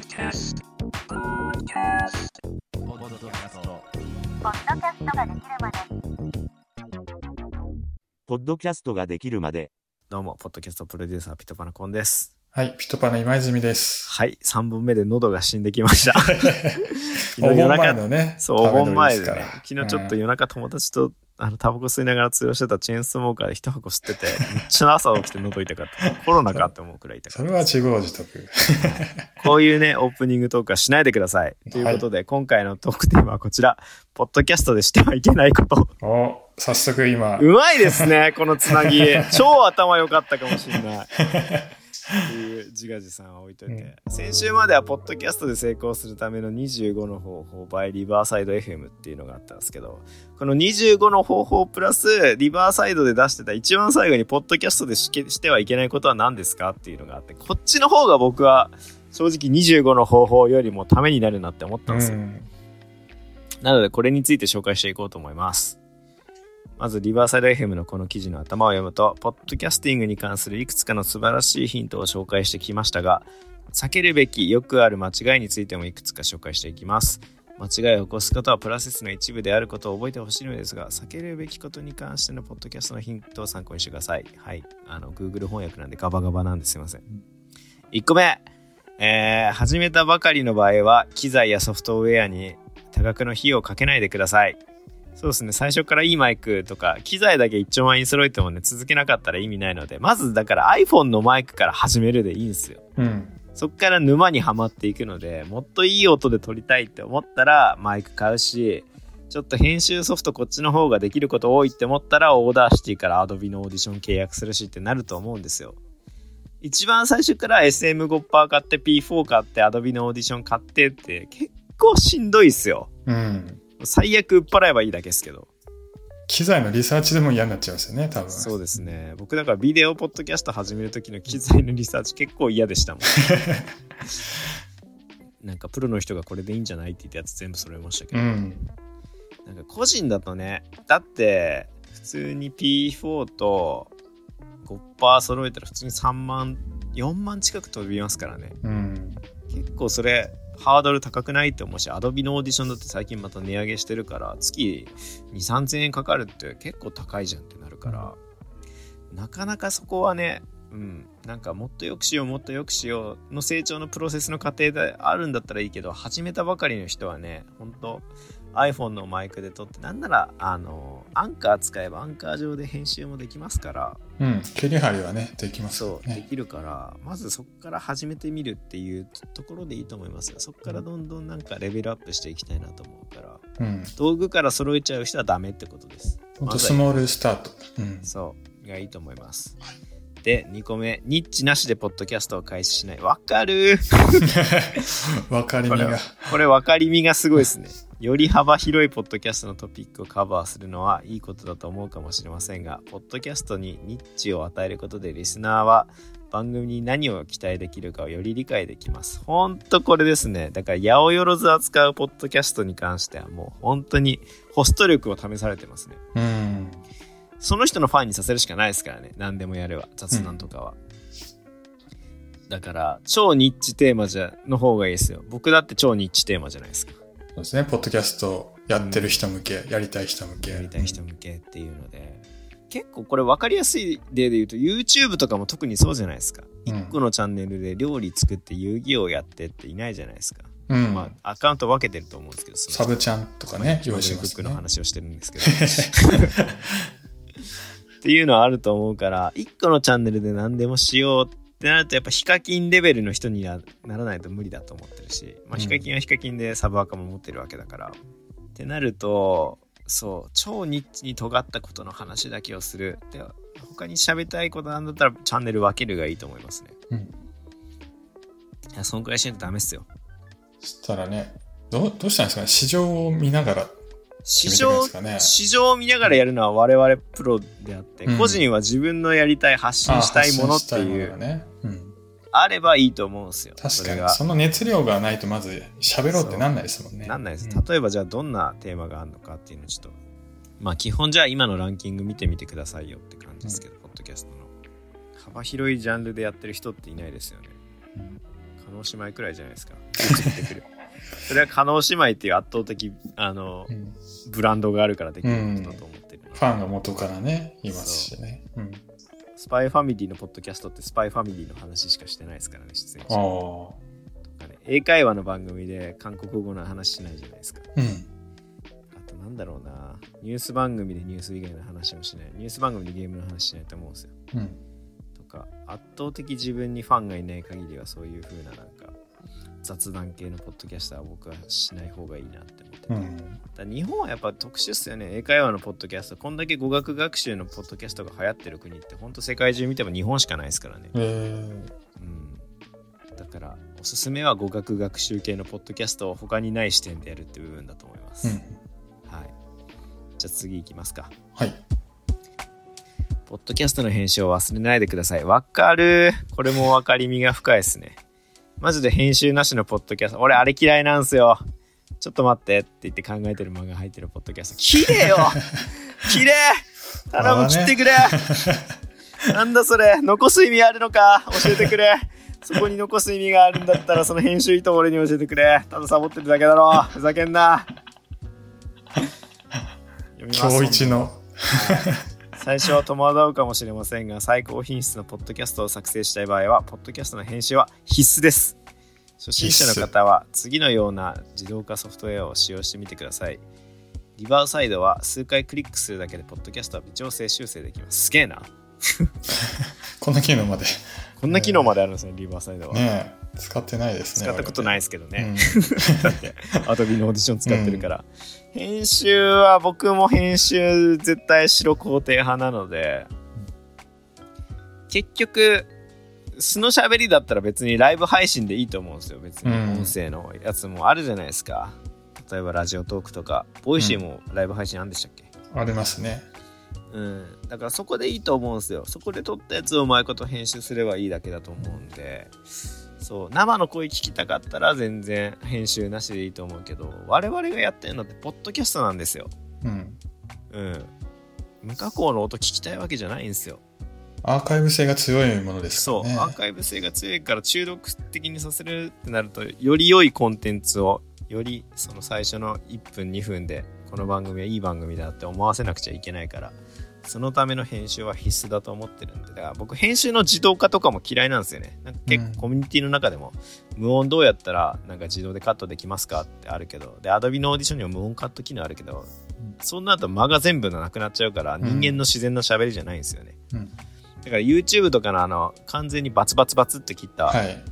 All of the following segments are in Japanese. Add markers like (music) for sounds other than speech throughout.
Podcast. Podcast. ポッドキャストポッドキャストができるまでポッドキャストができるまで、どうも、ポッドキャストプロデューサー、ピトパナコンです。はい、ピトパの今泉です。はい、3本目で喉が死んできました。(laughs) お盆前中のね。そう、お盆前でね昨日ちょっと夜中友達と、あの、タバコ吸いながら通用してたチェーンスモーカーで一箱吸ってて、めっちゃ朝起きて喉痛かった。(laughs) コロナかって思うくらい痛かった。それは自業自得。(laughs) こういうね、オープニングトークはしないでください。ということで、今回のトークテーマはこちら。ポッドキャストでしてはいけないこと。お、早速今う、まいですね、このつなぎ。超頭良かったかもしれない。(laughs) っていう自画自賛は置いといて、先週まではポッドキャストで成功するための25の方法 by リバーサイド FM っていうのがあったんですけどこの25の方法プラスリバーサイドで出してた一番最後にポッドキャストでしけしてはいけないことは何ですかっていうのがあってこっちの方が僕は正直25の方法よりもためになるなって思ったんですよ、うん。なのでこれについて紹介していこうと思います。まず、リバーサイド FM のこの記事の頭を読むと、ポッドキャスティングに関するいくつかの素晴らしいヒントを紹介してきましたが、避けるべきよくある間違いについてもいくつか紹介していきます。間違いを起こすことはプロセスの一部であることを覚えてほしいのですが、避けるべきことに関してのポッドキャストのヒントを参考にしてください。はい。あの、Google 翻訳なんでガバガバなんですいません。1個目。えー、始めたばかりの場合は、機材やソフトウェアに多額の費用をかけないでください。そうですね、最初からいいマイクとか、機材だけ一丁前に揃えてもね、続けなかったら意味ないので、まずだから iPhone のマイクから始めるでいいんですよ。うん。そっから沼にはまっていくので、もっといい音で撮りたいって思ったら、マイク買うし、ちょっと編集ソフトこっちの方ができること多いって思ったら、 Audacity から Adobe のオーディション契約するしってなると思うんですよ。一番最初から SM5 パー買って P4 買って Adobe のオーディション買ってって結構しんどいっすよ。うん。最悪売っ払えばいいだけですけど。機材のリサーチでも嫌になっちゃいますよね、多分。そうですね。僕だからビデオポッドキャスト始める時の機材のリサーチ結構嫌でしたもん。(laughs) なんかプロの人がこれでいいんじゃないって言ったやつ全部揃えましたけど、うん。なんか個人だとね、だって普通に P4 と5%揃えたら普通に3万、4万近く飛びますからね。うん。結構それハードル高くないって思うし、Adobe のオーディションだって最近また値上げしてるから、月2、3000円かかるって結構高いじゃんってなるから、なかなかそこはね、うん、なんかもっと良くしよう、もっと良くしようの成長のプロセスの過程であるんだったらいいけど、始めたばかりの人はね、本当 iPhone のマイクで撮って、なんなら、あの、アンカー使えばアンカー上で編集もできますから、うん。切り張りはね、できますそう、でね。きるからまずそこから始めてみるっていうところでいいと思いますよそこからどんどんなんかレベルアップしていきたいなと思うからうん。道具から揃えちゃう人はダメってことですほんとスモールスタート。うん。そうがいいと思いますで2個目ニッチなしでポッドキャストを開始しない。わかる。(laughs) わかりみが。これは。これ分かりみがすごいですね。より幅広いポッドキャストのトピックをカバーするのはいいことだと思うかもしれませんがポッドキャストにニッチを与えることでリスナーは番組に何を期待できるかをより理解できます。ほんとこれですね。だから八百万扱うポッドキャストに関してはもう本当にホスト力を試されてますね。うん。その人のファンにさせるしかないですからね。何でもやれば。雑談とかは、だから超ニッチテーマじゃの方がいいですよ。僕だって超ニッチテーマじゃないですか。そうですね、ポッドキャストやってる人向け、やりたい人向け。やりたい人向けっていうので、結構これ分かりやすい例で言うと YouTube とかも特にそうじゃないですか、うん。1個のチャンネルで料理作って遊戯王やってっていないじゃないですか、うん。まあアカウント分けてると思うんですけどサブちゃんとかね、用意しブックのますね。話をしてるんですけど (laughs) っていうのはあると思うから1個のチャンネルで何でもしようってなるとやっぱヒカキンレベルの人にはならないと無理だと思ってるし、まあ、うんヒカキンはヒカキンでサブアカも持ってるわけだから、ってなるとそう超ニッチに尖ったことの話だけをするで他に喋りたいことなんだったらチャンネル分けるがいいと思いますねうん。いやそんくらいしないとダメっすよそしたらね、どう、どうしたんですかね？市場を見ながら。市場ね。市場を見ながらやるのは我々プロであって、うん。個人は自分のやりたい発信したいものっていうものがね。うん。あればいいと思うんですよ確かに。その熱量がないとまず喋ろうってなんないですもんね。なんないです、うん。例えばじゃあどんなテーマがあるのかっていうのをちょっとまあ基本じゃあ今のランキング見てみてくださいよって感じですけど、ポッドキャストの。幅広いジャンルでやってる人っていないですよね。うん。叶姉妹くらいじゃないですか。それは叶姉妹っていう圧倒的、あのう、んブランドがあるからできることだと思ってる。ファンが元からね、いますしね。うん。スパイファミリーのポッドキャストってスパイファミリーの話しかしてないですからね、出演者ああ。とかね。英会話の番組で韓国語の話しないじゃないですか。うん。あとなんだろうな。ニュース番組でニュース以外の話もしない。ニュース番組でゲームの話しないと思うんですよ。うん。とか、圧倒的自分にファンがいない限りはそういう風ななんか雑談系のポッドキャスターは僕はしない方がいいなって思ってて。うん。日本はやっぱ特殊っすよね。英会話のポッドキャスト。こんだけ語学学習のポッドキャストが流行ってる国って、ほんと世界中見ても日本しかないですからね。えうん。だから、おすすめは語学学習系のポッドキャストを他にない視点でやるって部分だと思います。ー、うん。はい。じゃあ次行きますか。はい。ポッドキャストの編集を忘れないでください。わかる。これも分かりみが深いですね。マジで編集なしのポッドキャスト。俺、あれ嫌いなんすよ。ちょっと待ってって言って考えてる間が入ってるポッドキャスト。綺麗よ (laughs) 綺麗頼む、切ってくれなんだそれ？残す意味あるのか？教えてくれそこに残す意味があるんだったら、その編集意図を俺に教えてくれ。ただサボってるだけだろ。ふざけんな。今日一の。(laughs) 最初は戸惑うかもしれませんが最高品質のポッドキャストを作成したい場合はポッドキャストの編集は必須です。初心者の方は次のような自動化ソフトウェアを使用してみてください。リバーサイドは数回クリックするだけでポッドキャストは微調整修正できます。すげえな。(laughs) こんな機能まで。こんな機能まであるんですねリバーサイドは、ねえ、使ってないですね。使ったことないい。ですけどね、うん。アドビのオーディション使ってるから、編集は僕も編集絶対白肯定派なので。結局素の喋りだったら別にライブ配信でいいと思うんですよ別に。うん。音声のやつもあるじゃないですか、例えば Radiotalk とか。 Voicy もライブ配信あるんでしたっけ、ありますね。うん、だからそこでいいと思うんですよ。そこで撮ったやつをうまいこと編集すればいいだけだと思うんで。そう。生の声聞きたかったら全然編集なしでいいと思うけど我々がやってるのってポッドキャストなんですよ。うん。うん無加工の音聞きたいわけじゃないんですよ。アーカイブ性が強いものですかそう。アーカイブ性が強いから中毒的にさせるってなるとより良いコンテンツをよりその最初の1分2分でこの番組はいい番組だって思わせなくちゃいけないからそのための編集は必須だと思ってるんでだから僕編集の自動化とかも嫌いなんですよね。なんか結うん。構コミュニティの中でも無音どうやったらなんか自動でカットできますかってあるけどで Adobe のオーディションには無音カット機能あるけどそんなると間が全部なくなっちゃうからん。人間の自然な喋りじゃないんですよね、うん。だから YouTube とかのあの完全にバツバツバツって切ったはい。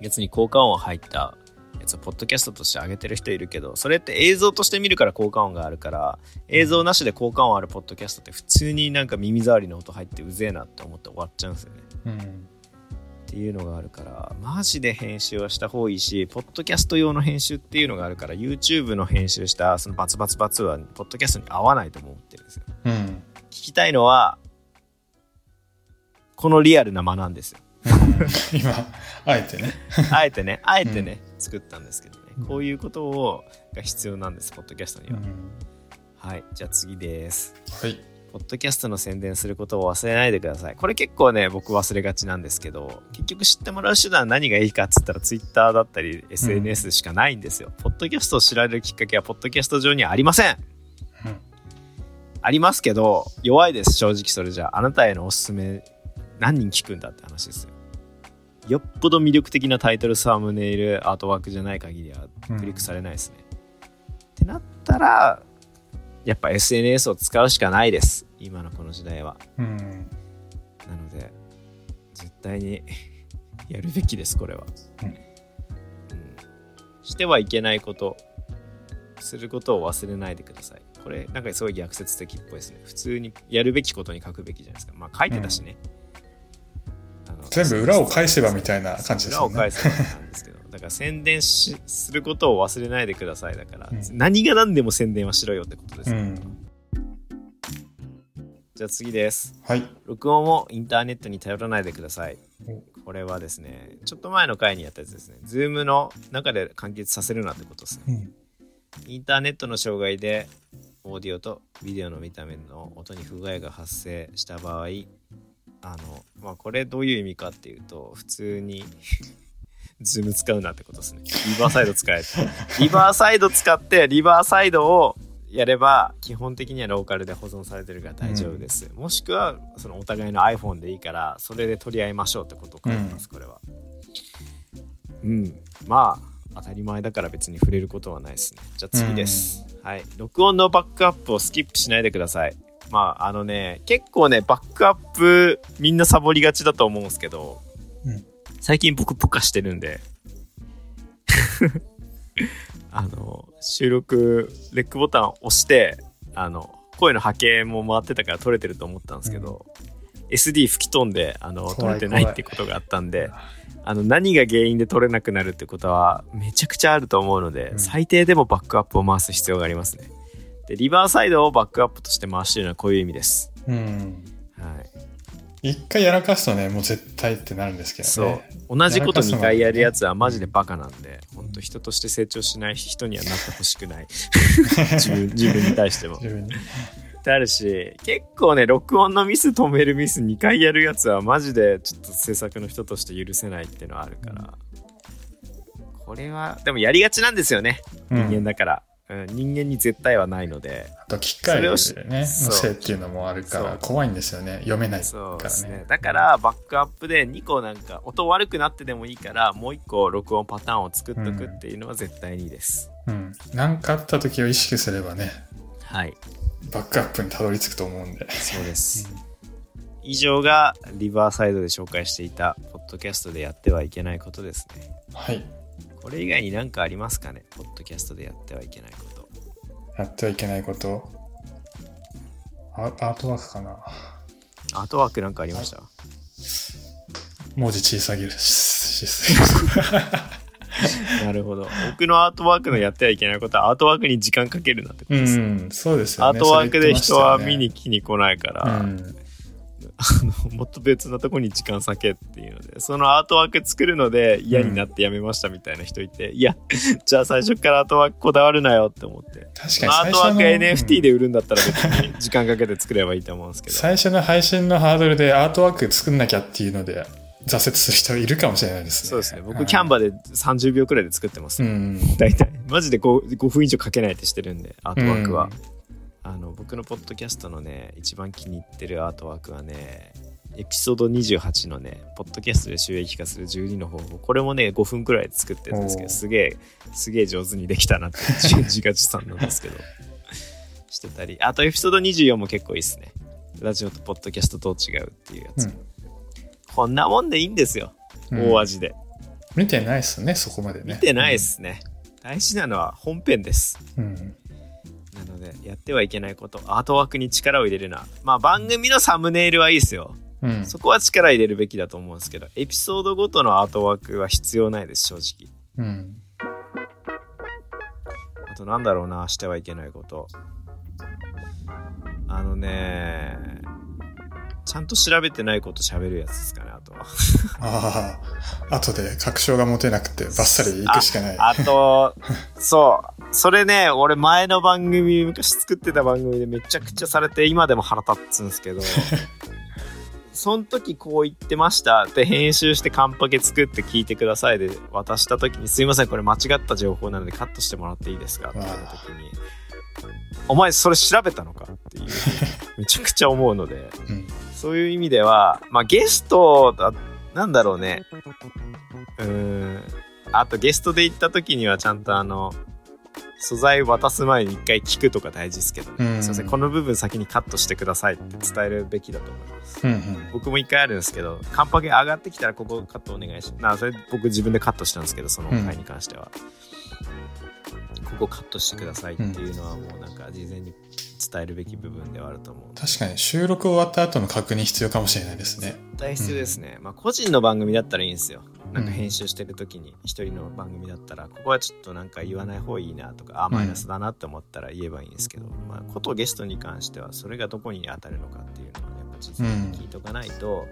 やつに効果音入ったやつをポッドキャストとして上げてる人いるけどそれって映像として見るから効果音があるから映像なしで効果音あるポッドキャストって普通になんか耳障りの音入ってうぜえなって思って終わっちゃうんですよねうん。っていうのがあるからマジで編集はした方がいいしポッドキャスト用の編集っていうのがあるから YouTube の編集したそのバツバツバツはポッドキャストに合わないと思ってるんですようん。聞きたいのはこのリアルな間なんですよ (laughs) 今、あえてね。あえてね、あえてね、作ったんですけどね。こういうことをが必要なんです、ポッドキャストには。はい、じゃあ次です。はい。ポッドキャストの宣伝することを忘れないでください。これ結構ね、僕忘れがちなんですけど、結局知ってもらう手段は何がいいかっつったら Twitter だったり SNS しかないんですよ。ポッドキャストを知られるきっかけはポッドキャスト上にはありません。うんありますけど、弱いです、正直それじゃあ。あなたへのおすすめ、何人聞くんだって話ですよ。よっぽど魅力的なタイトル、サムネイル、アートワークじゃない限りはうんクリックされないですね。ってなったら、やっぱ SNS を使うしかないです。今のこの時代は。うん。なので、絶対に (laughs) やるべきです、これは。うんうんしてはいけないこと、することを忘れないでください。これ、なんかすごい逆説的っぽいですね。普通にやるべきことに書くべきじゃないですか。まあ書いてたしね。あの全部裏を返せばみたいな感じです裏を。返せばなんですけど、(laughs) だから宣伝しすることを忘れないでください。だから、うん何が何でも宣伝はしろよってことです。うん。じゃあ次です。はい。録音をインターネットに頼らないでくださいお。これはですね、ちょっと前の回にやったやつですね。ズームの中で完結させるなってことですね。うん。インターネットの障害でオーディオとビデオの見た目の音に不具合が発生した場合あのまあこれどういう意味かっていうと普通に Zoom 使うなってことですね。リバーサイド使えって。(laughs) リバーサイド使って、リバーサイドをやれば、基本的にはローカルで保存されてるから大丈夫です。もしくは、そのお互いの iPhone でいいから、それで取り合いましょうってことを書いてます、これは。うん。まあ、当たり前だから別に触れることはないですね。じゃあ次です。はい。録音のバックアップをスキップしないでください。まあ、あのね、結構ね、バックアップみんなサボりがちだと思うんですけど、うん。最近僕ポカしてるんで、(laughs) あの、収録、レックボタンを押して、あの、声の波形も回ってたから撮れてると思ったんですけど、SD 吹き飛んで、あの、撮怖いれてないってことがあったんで、あの、何が原因で撮れなくなるってことは、めちゃくちゃあると思うので、うん。最低でもバックアップを回す必要がありますね。で、リバーサイドをバックアップとして回してるのはこういう意味です。うん。はい。一回やらかすとね、もう絶対ってなるんですけどそうね。。同じこと2回やるやつはマジでバカなんで、本当人として成長しない人にはなってほしくない。(laughs) 自分、自分に対しても。ってあるし、結構ね、録音のミス止めるミス2回やるやつはマジでちょっと制作の人として許せないっていうのはあるから。これは、でもやりがちなんですよね。人間だから。うん、人間に絶対はないので。あと機械でね、のせいっていうのもあるから怖いんですよね。読めないそうからね。。ねだから、バックアップで2個なんか、音悪くなってでもいいから、もう1個録音パターンを作っとくっていうのは絶対にいいです。うん。なんかあった時を意識すればね、はい。バックアップにたどり着くと思うんで。そうです。以上がリバーサイドで紹介していた、ポッドキャストでやってはいけないことですね。はい。これ以外に何かありますかね？ポッドキャストでやってはいけないこと。やってはいけないこと？アアートワークかな？アートワークなんかありました？文字小さぎるししすぎる。なるほど。僕のアートワークのやってはいけないことは、アートワークに時間かけるなってことうです。ん、そうですよね。アートワークで人は見に来に来ないから、ねあのもっと別なとこに時間割けっていうので、そのアートワーク作るので嫌になってやめましたみたいな人いて、いや、じゃあ最初からアートワークこだわるなよって思って。うん、確かにアートワーク NFT うんで売るんだったら別に時間かけて作ればいいと思うんですけど。最初の配信のハードルでアートワーク作んなきゃっていうので挫折する人いるかもしれないですね。そうですね。僕、はいキャンバで30秒くらいで作ってます。うん。大体。マジで 5, 5分以上かけないってしてるんで、アートワークは。うんあの、僕のポッドキャストのね、一番気に入ってるアートワークはね、エピソード28のね、ポッドキャストで収益化する12の方法。これもね、5分くらいで作ってるんですけど、すげえ、すげえ上手にできたなって、自自画自賛なんですけど、(laughs) してたり。あとエピソード24も結構いいっすね。ラジオとポッドキャストどう違うっていうやつ。こんなもんでいいんですよ。うん大味で。見てないっすね、そこまでね。見てないっすね。大事なのは本編です。うん。ってはいけないこと、アートワークに力を入れるな。まあ、番組のサムネイルはいいですよ。うん。そこは力入れるべきだと思うんですけど、エピソードごとのアートワークは必要ないです、正直。うん。あと、なんだろうな、してはいけないこと。あのね、ちゃんと調べてないこと喋るやつですかね、あとは。ああ、後で確証が持てなくてバッサリ行くしかない。あと、そう。それね、俺前の番組、昔作ってた番組でめちゃくちゃされて、今でも腹立つんですけど、(laughs) その時こう言ってましたって編集してカンパケ作って聞いてくださいで渡した時に、すいません、これ間違った情報なのでカットしてもらっていいですか？って言われた時に、お前それ調べたのか？っていう、(laughs) めちゃくちゃ思うので、うん。そういう意味では、まあゲストだ、なんだろうね。うーん。あとゲストで行った時にはちゃんとあの、素材渡す前に一回聞くとか大事ですけど、うんすいません、この部分先にカットしてくださいって伝えるべきだと思います。うんうん。僕も一回あるんですけど、カンパケ上がってきたらここカットお願いします。なそれ僕自分でカットしたんですけど、その回に関しては。ここカットしてくださいっていうのはもうなんか事前に伝えるべき部分ではあると思う確かに収録終わった後の確認必要かもしれないですね。絶対必要ですね、まあ個人の番組だったらいいんですよ。なんか編集してる時に一人の番組だったらここはちょっとなんか言わない方がいいなとかあマイナスだなって思ったら言えばいいんですけど、まあことゲストに関してはそれがどこに当たるのかっていうのはやっぱ事前に聞いとかないと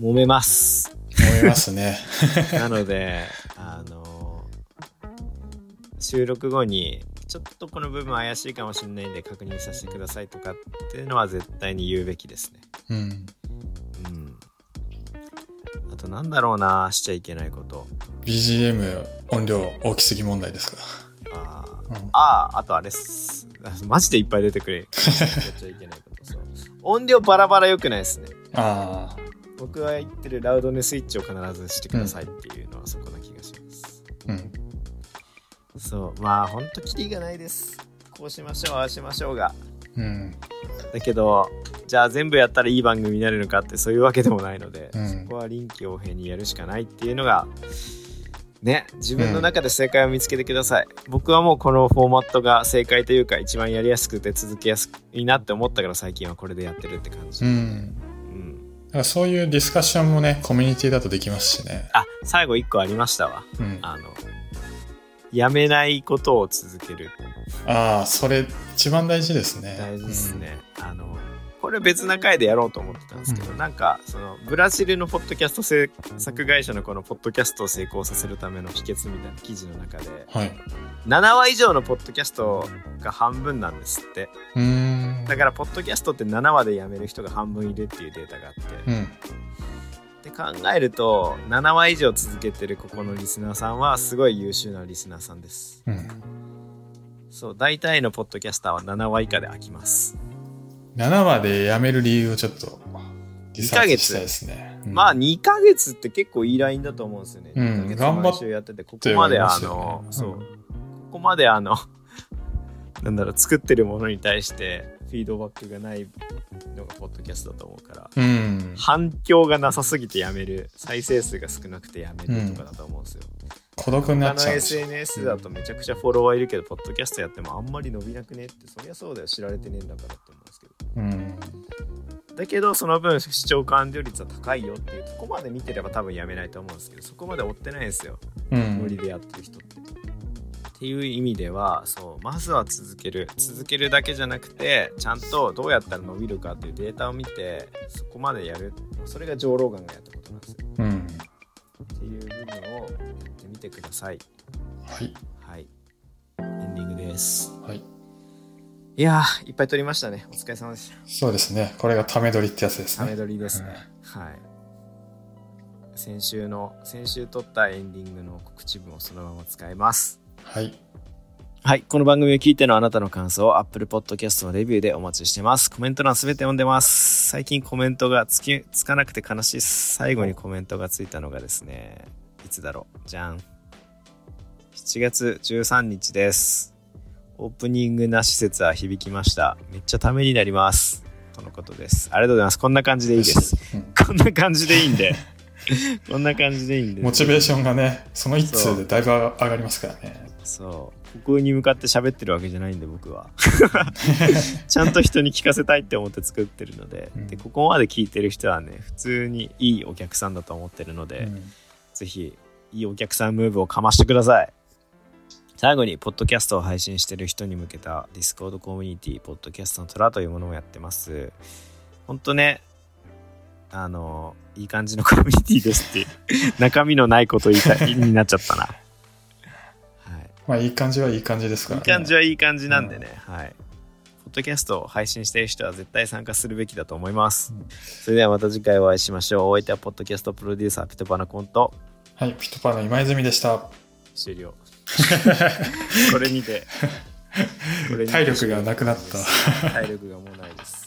揉めます、思いますね。(laughs) なのであの収録後にちょっとこの部分怪しいかもしれないんで確認させてくださいとかっていうのは絶対に言うべきですねうん。うんあとなんだろうな、しちゃいけないこと。BGM 音量大きすぎ問題ですかあーうんあー、あとあれっす。あ (laughs) マジでいっぱい出てくれ。やっちゃいけないこと。そう。音量バラバラ良くないですね。あ僕が言ってるラウドネスイッチを必ずしてくださいっていうのはそこそう。まあ、ほんとキリがないです。こうしましょう、ああしましょうが。うん。だけど、じゃあ全部やったらいい番組になるのかってそういうわけでもないので、うんそこは臨機応変にやるしかないっていうのが、ね、自分の中で正解を見つけてください。僕はもうこのフォーマットが正解というか一番やりやすくて続けやすいなって思ったから最近はこれでやってるって感じ。ううんん。だからそういうディスカッションもね、コミュニティだとできますしね。あ、最後一個ありましたわ。うん。あの、やめないことを続ける。ああ、それ一番大事ですね。大事ですね。あの、これ別な回でやろうと思ってたんですけど、なんか、その、ブラジルのポッドキャスト制作会社のこのポッドキャストを成功させるための秘訣みたいな記事の中で、うん。はい。7話以上のポッドキャストが半分なんですって。うーん。だから、ポッドキャストって7話で辞める人が半分いるっていうデータがあって、うん。って考えると、7話以上続けてるここのリスナーさんは、すごい優秀なリスナーさんです。うん。そう、大体のポッドキャスターは7話以下で飽きます。7話で辞める理由をちょっとリサーチしたいですね。うんまあ2ヶ月って結構いいラインだと思うんですよね。うん2ヶ月毎週やってて、ここまであの、ねそう、うんここまであの、(laughs) なんだろう、作ってるものに対してフィードバックがないのがポッドキャストだと思うから、うん。反響がなさすぎてやめる、再生数が少なくてやめるとかだと思うんですよ。孤独になっちゃうんですよ SNS だとめちゃくちゃフォロワーいるけど、ポッドキャストやってもあんまり伸びなくねって、そりゃそうだよ、知られてねえんだからって思うんですけど。うん。だけどその分視聴完了率は高いよっていうとこまで見てれば多分やめないと思うんですけどそこまで追ってないんですようん。無理でやってる人って。っていう意味ではそうまずは続ける。続けるだけじゃなくてちゃんとどうやったら伸びるかっていうデータを見てそこまでやる。それが上ローガンがやったことなんですよ。うん。っていう部分をやってみてください。はい。はい。エンディングです。はい。いやーいっぱい撮りましたね。お疲れ様でした。そうですね。これがため撮りってやつですためね。撮りですね、はい。先週の先週撮ったエンディングの告知文をそのまま使いますはい。はい。この番組を聞いてのあなたの感想を Apple Podcast のレビューでお待ちしてます。コメント欄すべて読んでます。最近コメントがつきつかなくて悲しい。です最後にコメントがついたのがですねいつだろう。じゃん。7月13日です。オープニングな施設は響きました。めっちゃためになります。とのことです。ありがとうございます。こんな感じでいいです。う (laughs) んこんな感じでいいんで。こんな感じでいいんで。モチベーションがね、その一通でだいぶ上がりますからね。そう。ここに向かって喋ってるわけじゃないんで、僕は。(laughs) ちゃんと人に聞かせたいって思って作ってるので、うんで、ここまで聞いてる人はね、普通にいいお客さんだと思ってるので、うんぜひ、いいお客さんムーブをかましてください。最後に、ポッドキャストを配信してる人に向けた Discord コミュニティ、ポッドキャストの虎というものをやってます。ほんとね、あの、いい感じのコミュニティですって、中身のないこと言いたいになっちゃったな。はい。まあいい感じはいい感じですからね。いい感じはいい感じなんでね、はい。ポッドキャストを配信している人は絶対参加するべきだと思います。それではまた次回お会いしましょう。お相手はポッドキャストプロデューサー、ピトパナコント。はい、ピトパーの今泉でした。終了。(laughs) これにて。(laughs) これにて体力がなくなった。(laughs) 体力がもうないです。